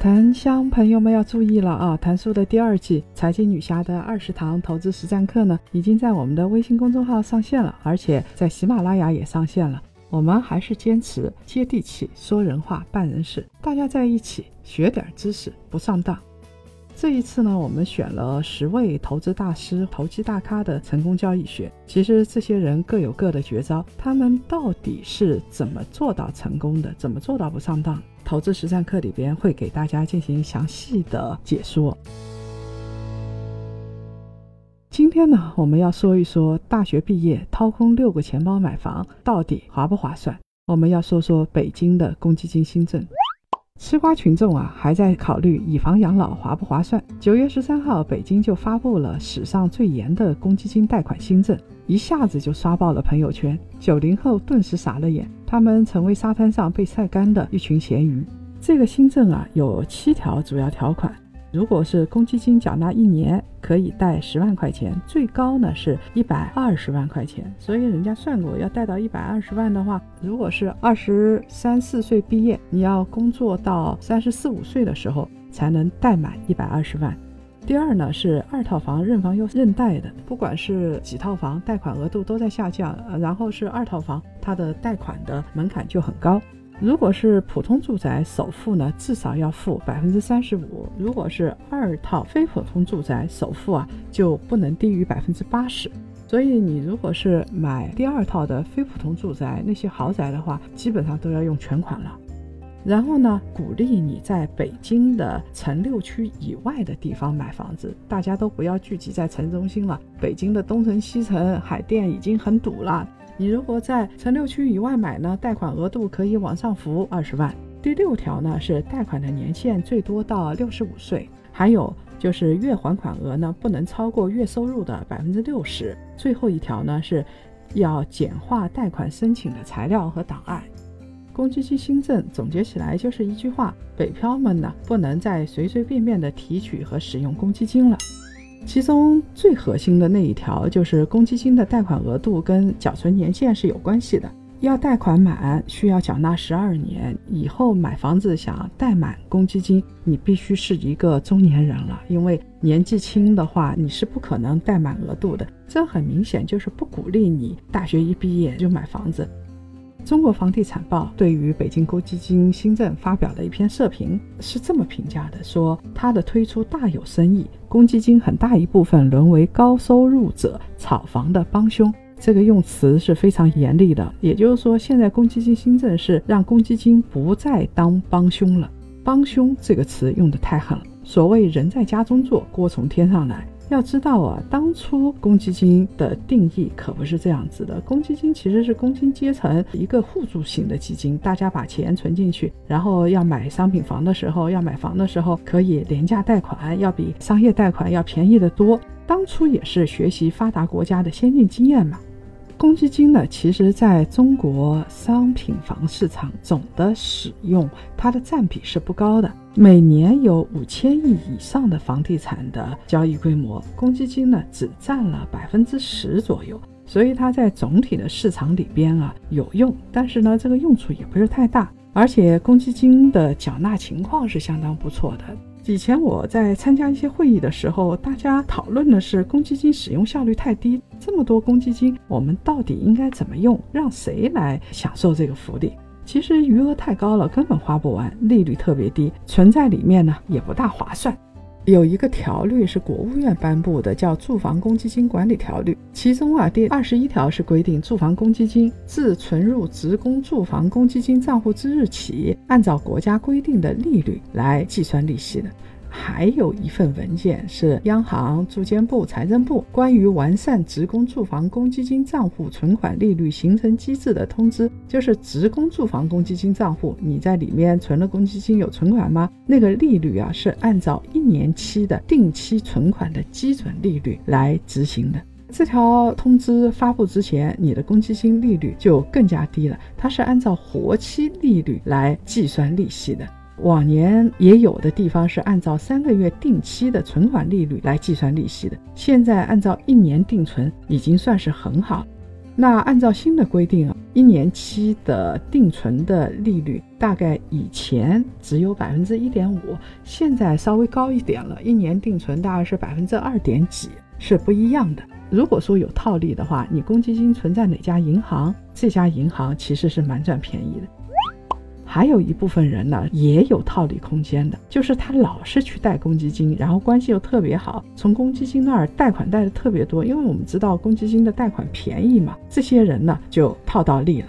檀香朋友们要注意了啊！谭叔的第二季财经女侠的二十堂投资实战课呢，已经在我们的微信公众号上线了，而且在喜马拉雅也上线了。我们还是坚持接地气、说人话、办人事，大家在一起学点知识，不上当。这一次呢，我们选了十位投资大师、投机大咖的成功交易学。其实这些人各有各的绝招，他们到底是怎么做到成功的？怎么做到不上当？投资实战课里边会给大家进行详细的解说。今天呢，我们要说一说大学毕业掏空六个钱包买房到底划不划算？我们要说说北京的公积金新政。吃瓜群众啊，还在考虑以房养老划不划算？九月十三号，北京就发布了史上最严的公积金贷款新政，一下子就刷爆了朋友圈。九零后顿时傻了眼，他们成为沙滩上被晒干的一群咸鱼。这个新政啊，有七条主要条款。如果是公积金缴纳一年可以贷十万块钱，最高呢是一百二十万块钱。所以人家算过，要贷到一百二十万的话，如果是二十三四岁毕业，你要工作到三十四五岁的时候才能贷满一百二十万。第二呢是二套房认房又认贷的，不管是几套房，贷款额度都在下降。然后是二套房，它的贷款的门槛就很高。如果是普通住宅，首付呢至少要付百分之三十五；如果是二套非普通住宅，首付啊就不能低于百分之八十。所以你如果是买第二套的非普通住宅，那些豪宅的话，基本上都要用全款了。然后呢，鼓励你在北京的城六区以外的地方买房子，大家都不要聚集在城中心了。北京的东城、西城、海淀已经很堵了。你如果在城六区以外买呢，贷款额度可以往上浮二十万。第六条呢是贷款的年限最多到六十五岁，还有就是月还款额呢不能超过月收入的百分之六十。最后一条呢是要简化贷款申请的材料和档案。公积金新政总结起来就是一句话：北漂们呢不能再随随便便的提取和使用公积金了。其中最核心的那一条就是公积金的贷款额度跟缴存年限是有关系的。要贷款满需要缴纳十二年，以后买房子想贷满公积金，你必须是一个中年人了，因为年纪轻的话你是不可能贷满额度的。这很明显就是不鼓励你大学一毕业就买房子。中国房地产报对于北京公积金新政发表的一篇社评是这么评价的：说它的推出大有深意，公积金很大一部分沦为高收入者炒房的帮凶。这个用词是非常严厉的，也就是说，现在公积金新政是让公积金不再当帮凶了。帮凶这个词用的太狠了。所谓人在家中坐，锅从天上来。要知道啊，当初公积金的定义可不是这样子的。公积金其实是工薪阶层一个互助型的基金，大家把钱存进去，然后要买商品房的时候，要买房的时候可以廉价贷款，要比商业贷款要便宜的多。当初也是学习发达国家的先进经验嘛。公积金呢，其实在中国商品房市场总的使用，它的占比是不高的。每年有五千亿以上的房地产的交易规模，公积金呢只占了百分之十左右，所以它在总体的市场里边啊有用，但是呢这个用处也不是太大，而且公积金的缴纳情况是相当不错的。以前我在参加一些会议的时候，大家讨论的是公积金使用效率太低，这么多公积金，我们到底应该怎么用？让谁来享受这个福利？其实余额太高了，根本花不完，利率特别低，存在里面呢也不大划算。有一个条例是国务院颁布的，叫《住房公积金管理条例》，其中啊第二十一条是规定，住房公积金自存入职工住房公积金账户之日起，按照国家规定的利率来计算利息的。还有一份文件是央行、住建部、财政部关于完善职工住房公积金账户存款利率形成机制的通知，就是职工住房公积金账户，你在里面存了公积金有存款吗？那个利率啊是按照一年期的定期存款的基准利率来执行的。这条通知发布之前，你的公积金利率就更加低了，它是按照活期利率来计算利息的。往年也有的地方是按照三个月定期的存款利率来计算利息的，现在按照一年定存已经算是很好。那按照新的规定啊，一年期的定存的利率大概以前只有百分之一点五，现在稍微高一点了，一年定存大概是百分之二点几，是不一样的。如果说有套利的话，你公积金存在哪家银行，这家银行其实是蛮赚便宜的。还有一部分人呢，也有套利空间的，就是他老是去贷公积金，然后关系又特别好，从公积金那儿贷款贷的特别多，因为我们知道公积金的贷款便宜嘛，这些人呢就套到利了。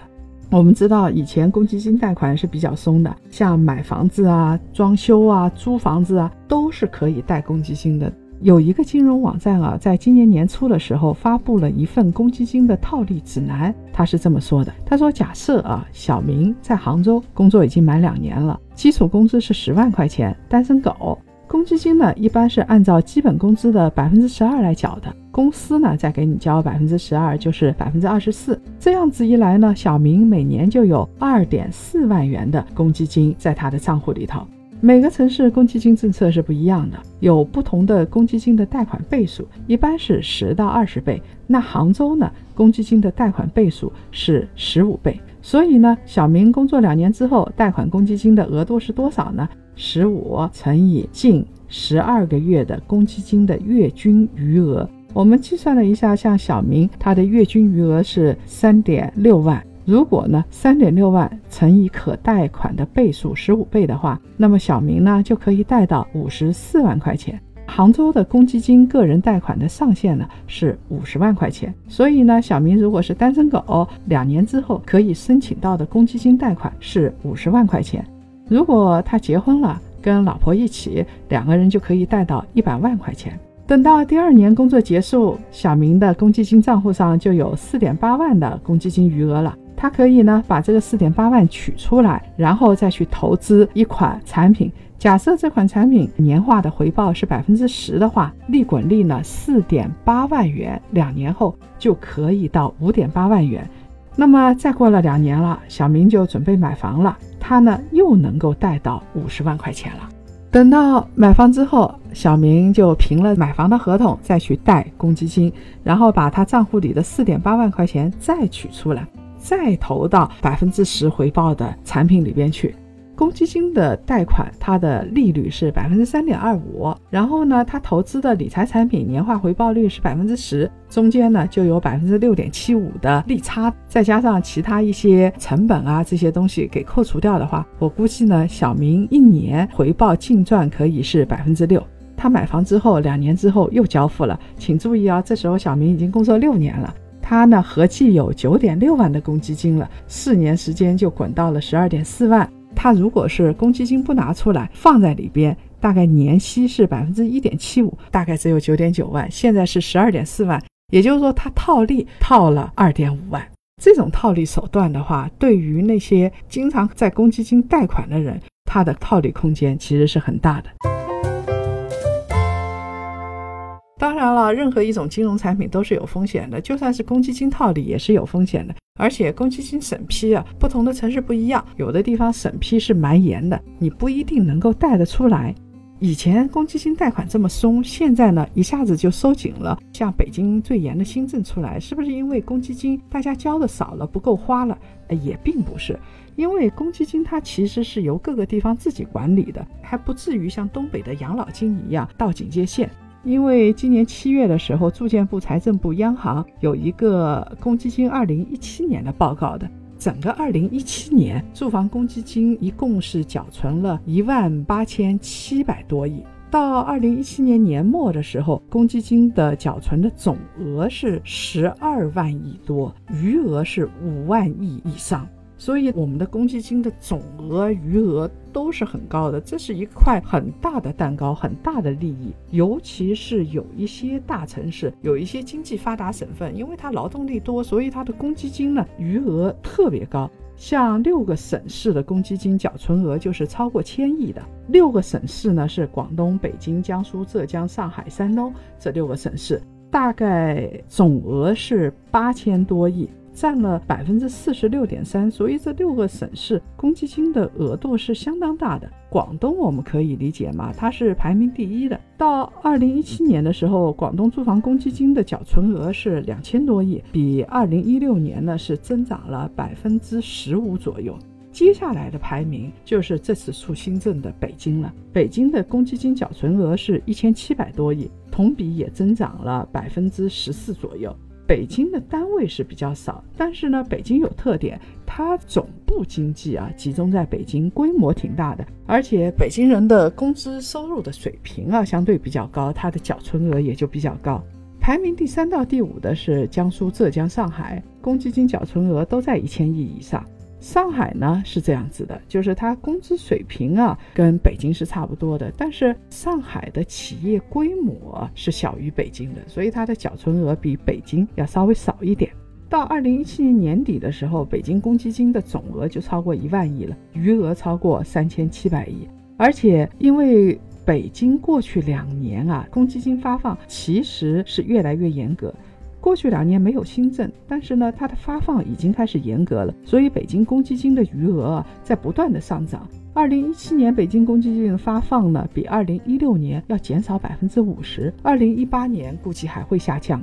我们知道以前公积金贷款是比较松的，像买房子啊、装修啊、租房子啊，都是可以贷公积金的。有一个金融网站啊，在今年年初的时候发布了一份公积金的套利指南。他是这么说的：“他说，假设啊，小明在杭州工作已经满两年了，基础工资是十万块钱，单身狗，公积金呢一般是按照基本工资的百分之十二来缴的，公司呢再给你交百分之十二，就是百分之二十四。这样子一来呢，小明每年就有二点四万元的公积金在他的账户里头。”每个城市公积金政策是不一样的，有不同的公积金的贷款倍数，一般是十到二十倍。那杭州呢，公积金的贷款倍数是十五倍。所以呢，小明工作两年之后，贷款公积金的额度是多少呢？十五乘以近十二个月的公积金的月均余额。我们计算了一下，像小明他的月均余额是三点六万。如果呢，三点六万乘以可贷款的倍数十五倍的话，那么小明呢就可以贷到五十四万块钱。杭州的公积金个人贷款的上限呢是五十万块钱，所以呢，小明如果是单身狗，两年之后可以申请到的公积金贷款是五十万块钱。如果他结婚了，跟老婆一起，两个人就可以贷到一百万块钱。等到第二年工作结束，小明的公积金账户上就有四点八万的公积金余额了。他可以呢把这个四点八万取出来，然后再去投资一款产品。假设这款产品年化的回报是百分之十的话，利滚利呢四点八万元，两年后就可以到五点八万元。那么再过了两年了，小明就准备买房了，他呢又能够贷到五十万块钱了。等到买房之后，小明就凭了买房的合同再去贷公积金，然后把他账户里的四点八万块钱再取出来。再投到百分之十回报的产品里边去，公积金的贷款它的利率是百分之三点二五，然后呢，他投资的理财产品年化回报率是百分之十，中间呢就有百分之六点七五的利差，再加上其他一些成本啊这些东西给扣除掉的话，我估计呢，小明一年回报净赚可以是百分之六。他买房之后两年之后又交付了，请注意啊，这时候小明已经工作六年了。他呢，合计有九点六万的公积金了，四年时间就滚到了十二点四万。他如果是公积金不拿出来放在里边，大概年息是百分之一点七五，大概只有九点九万。现在是十二点四万，也就是说他套利套了二点五万。这种套利手段的话，对于那些经常在公积金贷款的人，他的套利空间其实是很大的。当然了，任何一种金融产品都是有风险的，就算是公积金套利也是有风险的。而且公积金审批啊，不同的城市不一样，有的地方审批是蛮严的，你不一定能够贷得出来。以前公积金贷款这么松，现在呢一下子就收紧了。像北京最严的新政出来，是不是因为公积金大家交的少了，不够花了？也并不是，因为公积金它其实是由各个地方自己管理的，还不至于像东北的养老金一样到警戒线。因为今年七月的时候，住建部、财政部、央行有一个公积金二零一七年的报告的，整个二零一七年住房公积金一共是缴存了一万八千七百多亿，到二零一七年年末的时候，公积金的缴存的总额是十二万亿多，余额是五万亿以上。所以我们的公积金的总额余额都是很高的，这是一块很大的蛋糕，很大的利益。尤其是有一些大城市，有一些经济发达省份，因为它劳动力多，所以它的公积金呢余额特别高。像六个省市的公积金缴存额就是超过千亿的。六个省市呢是广东、北京、江苏、浙江、上海、山东这六个省市，大概总额是八千多亿。占了百分之四十六点三，所以这六个省市公积金的额度是相当大的。广东我们可以理解嘛，它是排名第一的。到二零一七年的时候，广东住房公积金的缴存额是两千多亿，比二零一六年呢是增长了百分之十五左右。接下来的排名就是这次出新政的北京了，北京的公积金缴存额是一千七百多亿，同比也增长了百分之十四左右。北京的单位是比较少，但是呢，北京有特点，它总部经济啊集中在北京，规模挺大的，而且北京人的工资收入的水平啊相对比较高，它的缴存额也就比较高。排名第三到第五的是江苏、浙江、上海，公积金缴存额都在一千亿以上。上海呢是这样子的，就是它工资水平啊跟北京是差不多的，但是上海的企业规模是小于北京的，所以它的缴存额比北京要稍微少一点。到二零一七年年底的时候，北京公积金的总额就超过一万亿了，余额超过三千七百亿，而且因为北京过去两年啊公积金发放其实是越来越严格。过去两年没有新政，但是呢，它的发放已经开始严格了，所以北京公积金的余额啊在不断的上涨。二零一七年北京公积金的发放呢，比二零一六年要减少百分之五十，二零一八年估计还会下降。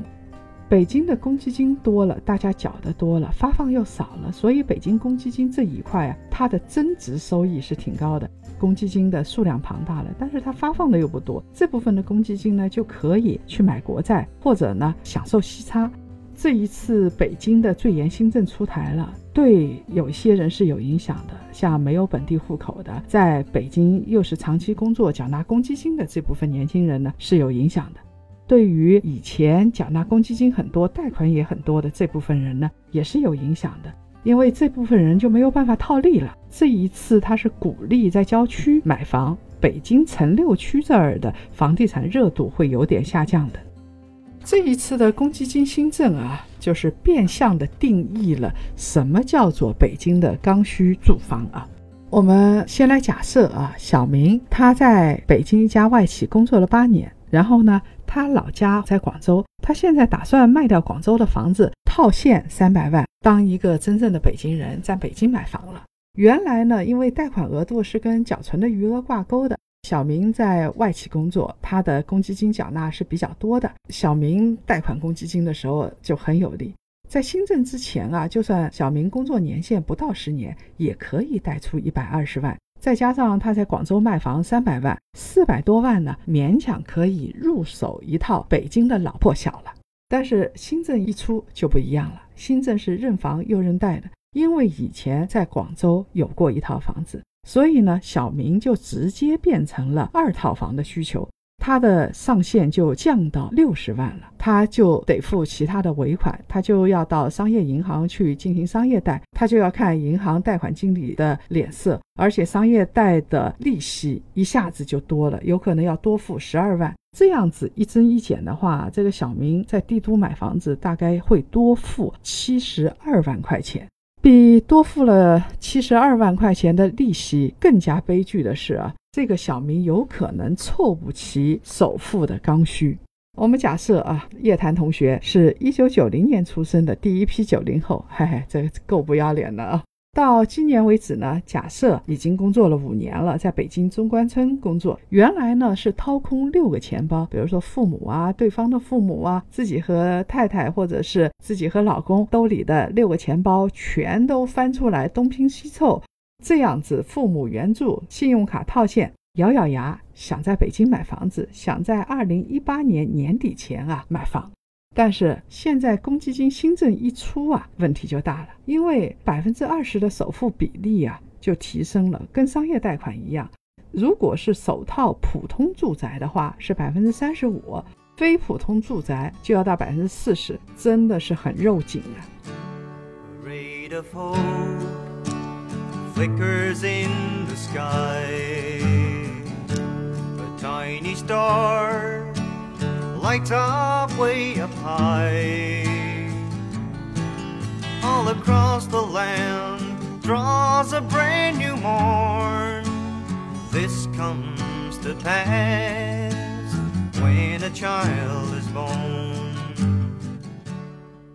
北京的公积金多了，大家缴的多了，发放又少了，所以北京公积金这一块啊，它的增值收益是挺高的。公积金的数量庞大了，但是它发放的又不多，这部分的公积金呢就可以去买国债，或者呢享受息差。这一次北京的最严新政出台了，对有些人是有影响的，像没有本地户口的，在北京又是长期工作缴纳公积金的这部分年轻人呢是有影响的。对于以前缴纳公积金很多、贷款也很多的这部分人呢，也是有影响的，因为这部分人就没有办法套利了。这一次他是鼓励在郊区买房，北京城六区这儿的房地产热度会有点下降的。这一次的公积金新政啊，就是变相的定义了什么叫做北京的刚需住房啊。我们先来假设啊，小明他在北京一家外企工作了八年，然后呢？他老家在广州，他现在打算卖掉广州的房子，套现三百万，当一个真正的北京人，在北京买房了。原来呢，因为贷款额度是跟缴存的余额挂钩的，小明在外企工作，他的公积金缴纳是比较多的。小明贷款公积金的时候就很有利。在新政之前啊，就算小明工作年限不到十年，也可以贷出一百二十万。再加上他在广州卖房三百万，四百多万呢，勉强可以入手一套北京的老破小了。但是新政一出就不一样了，新政是认房又认贷的，因为以前在广州有过一套房子，所以呢，小明就直接变成了二套房的需求。他的上限就降到六十万了，他就得付其他的尾款，他就要到商业银行去进行商业贷，他就要看银行贷款经理的脸色，而且商业贷的利息一下子就多了，有可能要多付十二万。这样子一增一减的话，这个小明在帝都买房子大概会多付七十二万块钱。比多付了七十二万块钱的利息更加悲剧的是啊。这个小明有可能凑不齐首付的刚需。我们假设啊，叶檀同学是一九九零年出生的第一批九零后，嘿嘿，这够不要脸的啊！到今年为止呢，假设已经工作了五年了，在北京中关村工作。原来呢是掏空六个钱包，比如说父母啊、对方的父母啊、自己和太太或者是自己和老公兜里的六个钱包全都翻出来东拼西凑。这样子，父母援助、信用卡套现，咬咬牙想在北京买房子，想在二零一八年年底前啊买房。但是现在公积金新政一出啊，问题就大了，因为百分之二十的首付比例啊就提升了，跟商业贷款一样。如果是首套普通住宅的话是百分之三十五，非普通住宅就要到百分之四十，真的是很肉紧啊。flickers in the sky. A tiny star lights up way up high. All across the land draws a brand new morn. This comes to pass when a child is born.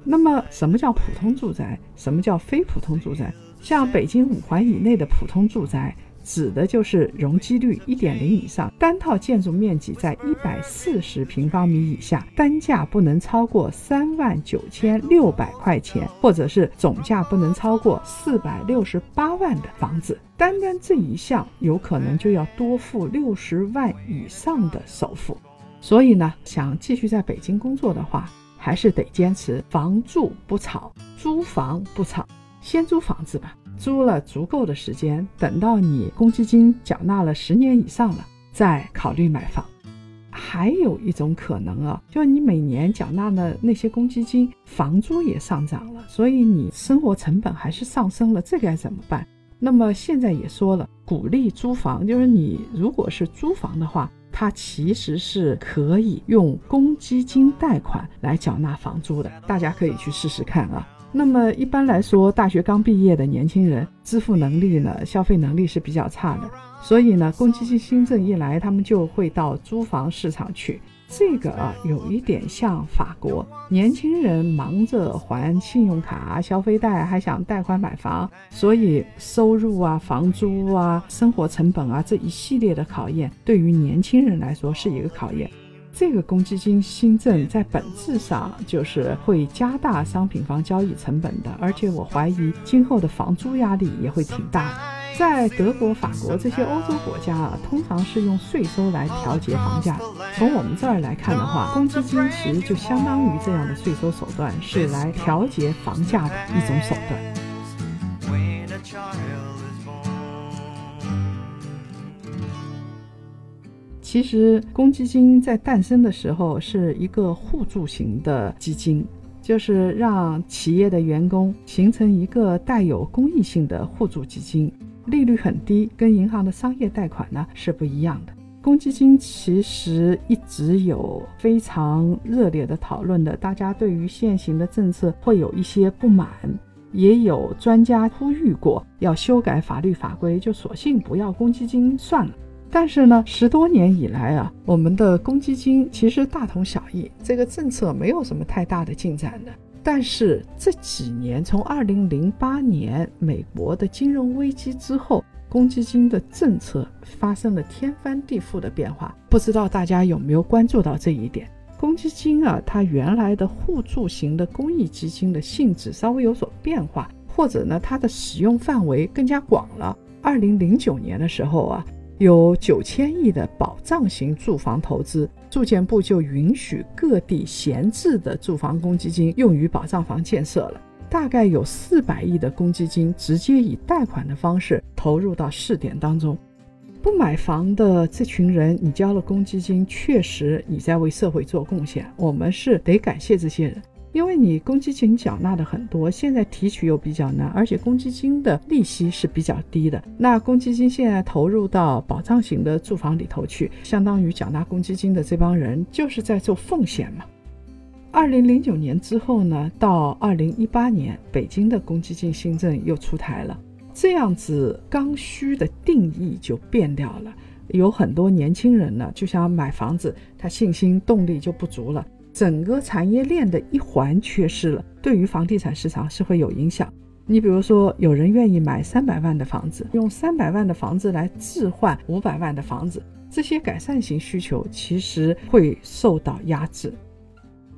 那么，什么叫普通住宅？什么叫非普通住宅？ 像北京五环以内的普通住宅，指的就是容积率一点零以上，单套建筑面积在一百四十平方米以下，单价不能超过三万九千六百块钱，或者是总价不能超过四百六十八万的房子。单单这一项，有可能就要多付六十万以上的首付。所以呢，想继续在北京工作的话，还是得坚持房住不炒，租房不炒，先租房子吧，租了足够的时间，等到你公积金缴纳了十年以上了，再考虑买房。还有一种可能啊，就是你每年缴纳的那些公积金，房租也上涨了，所以你生活成本还是上升了，这该怎么办？那么现在也说了，鼓励租房，就是你如果是租房的话。它其实是可以用公积金贷款来缴纳房租的，大家可以去试试看啊。那么一般来说，大学刚毕业的年轻人支付能力呢，消费能力是比较差的，所以呢，公积金新政一来，他们就会到租房市场去。这个啊，有一点像法国，年轻人忙着还信用卡、消费贷，还想贷款买房，所以收入啊、房租啊、生活成本啊这一系列的考验，对于年轻人来说是一个考验。这个公积金新政在本质上就是会加大商品房交易成本的，而且我怀疑今后的房租压力也会挺大的。在德国、法国这些欧洲国家啊，通常是用税收来调节房价。从我们这儿来看的话，公积金其实就相当于这样的税收手段，是来调节房价的一种手段。其实，公积金在诞生的时候是一个互助型的基金，就是让企业的员工形成一个带有公益性的互助基金。利率很低，跟银行的商业贷款呢是不一样的。公积金其实一直有非常热烈的讨论的，大家对于现行的政策会有一些不满，也有专家呼吁过要修改法律法规，就索性不要公积金算了。但是呢，十多年以来啊，我们的公积金其实大同小异，这个政策没有什么太大的进展的。但是这几年，从二零零八年美国的金融危机之后，公积金的政策发生了天翻地覆的变化。不知道大家有没有关注到这一点？公积金啊，它原来的互助型的公益基金的性质稍微有所变化，或者呢，它的使用范围更加广了。二零零九年的时候啊。有九千亿的保障型住房投资，住建部就允许各地闲置的住房公积金用于保障房建设了。大概有四百亿的公积金直接以贷款的方式投入到试点当中。不买房的这群人，你交了公积金，确实你在为社会做贡献，我们是得感谢这些人。因为你公积金缴纳的很多，现在提取又比较难，而且公积金的利息是比较低的。那公积金现在投入到保障型的住房里头去，相当于缴纳公积金的这帮人就是在做奉献嘛。二零零九年之后呢，到二零一八年，北京的公积金新政又出台了，这样子刚需的定义就变掉了。有很多年轻人呢就想买房子，他信心动力就不足了。整个产业链的一环缺失了，对于房地产市场是会有影响。你比如说，有人愿意买三百万的房子，用三百万的房子来置换五百万的房子，这些改善型需求其实会受到压制。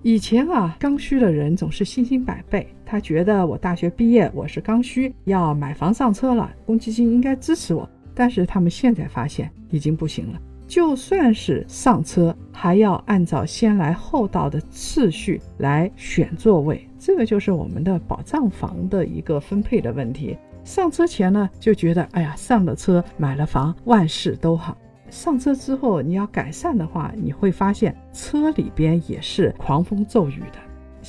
以前啊，刚需的人总是信心百倍，他觉得我大学毕业，我是刚需，要买房上车了，公积金应该支持我。但是他们现在发现已经不行了。就算是上车，还要按照先来后到的次序来选座位，这个就是我们的保障房的一个分配的问题。上车前呢，就觉得哎呀，上了车买了房，万事都好。上车之后，你要改善的话，你会发现车里边也是狂风骤雨的。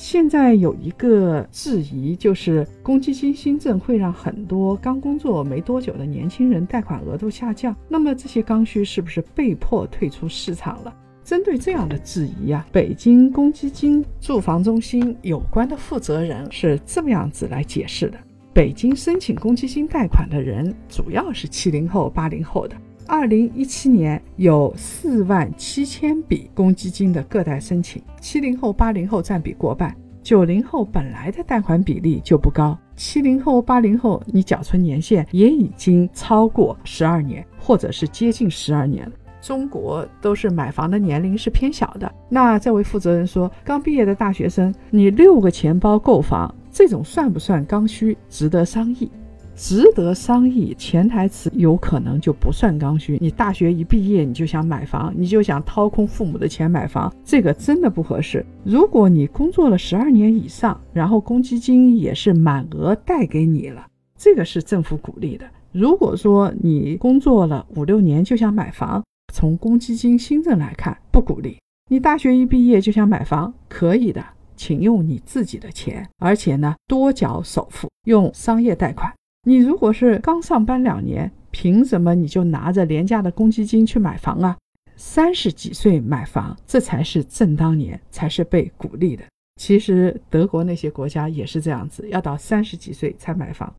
现在有一个质疑，就是公积金新政会让很多刚工作没多久的年轻人贷款额度下降，那么这些刚需是不是被迫退出市场了？针对这样的质疑呀，北京公积金住房中心有关的负责人是这么样子来解释的：北京申请公积金贷款的人主要是七零后、八零后的。二零一七年有四万七千笔公积金的个贷申请，七零后、八零后占比过半。九零后本来的贷款比例就不高，七零后、八零后你缴存年限也已经超过十二年，或者是接近十二年。中国都是买房的年龄是偏小的。那这位负责人说，刚毕业的大学生，你六个钱包购房，这种算不算刚需？值得商议。值得商议，潜台词有可能就不算刚需。你大学一毕业你就想买房，你就想掏空父母的钱买房，这个真的不合适。如果你工作了十二年以上，然后公积金也是满额贷给你了，这个是政府鼓励的。如果说你工作了五六年就想买房，从公积金新政来看不鼓励。你大学一毕业就想买房，可以的，请用你自己的钱，而且呢多缴首付，用商业贷款。你如果是刚上班两年，凭什么你就拿着廉价的公积金去买房啊？三十几岁买房，这才是正当年，才是被鼓励的。其实德国那些国家也是这样子，要到三十几岁才买房。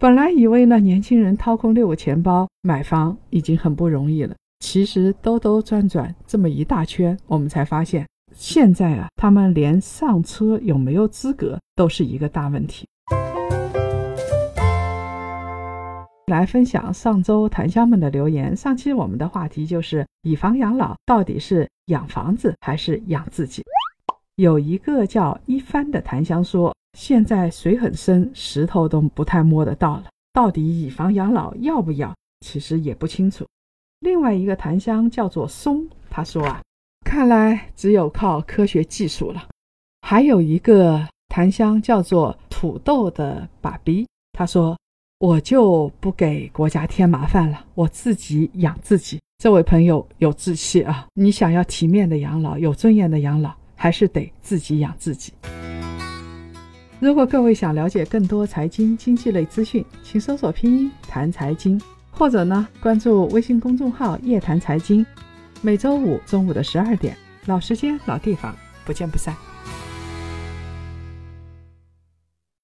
本来以为呢，年轻人掏空六个钱包买房已经很不容易了，其实兜兜转转这么一大圈，我们才发现，现在啊，他们连上车有没有资格都是一个大问题。来分享上周檀香们的留言。上期我们的话题就是以房养老到底是养房子还是养自己？有一个叫一帆的檀香说，现在水很深，石头都不太摸得到了。到底以房养老要不要？其实也不清楚。另外一个檀香叫做松，他说啊，看来只有靠科学技术了。还有一个檀香叫做土豆的爸比，他说。我就不给国家添麻烦了，我自己养自己。这位朋友有志气啊！你想要体面的养老，有尊严的养老，还是得自己养自己。如果各位想了解更多财经经济类资讯，请搜索拼音谈财经，或者呢关注微信公众号夜谈财经。每周五中午的十二点，老时间老地方，不见不散。